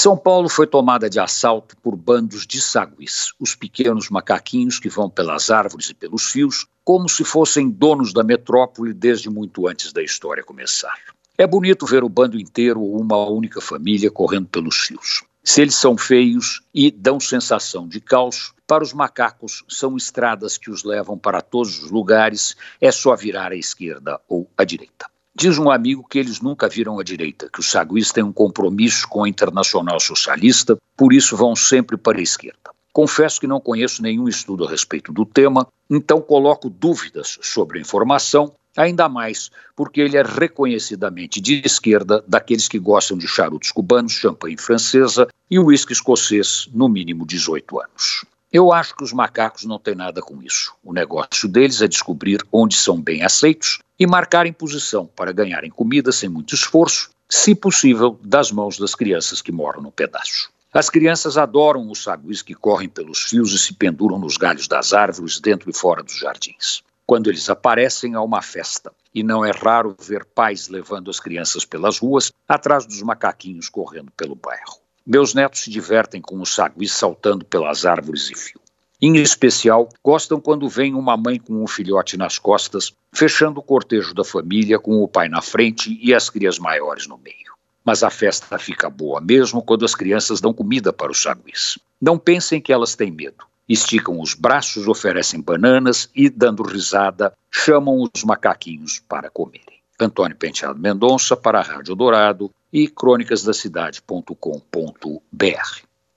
São Paulo foi tomada de assalto por bandos de saguis, os pequenos macaquinhos que vão pelas árvores e pelos fios, como se fossem donos da metrópole desde muito antes da história começar. É bonito ver o bando inteiro ou uma única família correndo pelos fios. Se eles são feios e dão sensação de caos, para os macacos são estradas que os levam para todos os lugares, é só virar à esquerda ou à direita. Diz um amigo que eles nunca viram à direita, que os saguis têm um compromisso com a Internacional Socialista, por isso vão sempre para a esquerda. Confesso que não conheço nenhum estudo a respeito do tema, então coloco dúvidas sobre a informação, ainda mais porque ele é reconhecidamente de esquerda daqueles que gostam de charutos cubanos, champanhe francesa e uísque escocês, no mínimo 18 anos. Eu acho que os macacos não têm nada com isso. O negócio deles é descobrir onde são bem aceitos e marcarem posição para ganharem comida sem muito esforço, se possível, das mãos das crianças que moram no pedaço. As crianças adoram os saguis que correm pelos fios e se penduram nos galhos das árvores dentro e fora dos jardins. Quando eles aparecem, há uma festa, e não é raro ver pais levando as crianças pelas ruas atrás dos macaquinhos correndo pelo bairro. Meus netos se divertem com os saguis saltando pelas árvores e fio. Em especial, gostam quando vem uma mãe com um filhote nas costas, fechando o cortejo da família com o pai na frente e as crias maiores no meio. Mas a festa fica boa mesmo quando as crianças dão comida para os saguis. Não pensem que elas têm medo. Esticam os braços, oferecem bananas e, dando risada, chamam os macaquinhos para comerem. Antônio Penteado Mendonça para a Rádio Dourado e crônicasdacidade.com.br.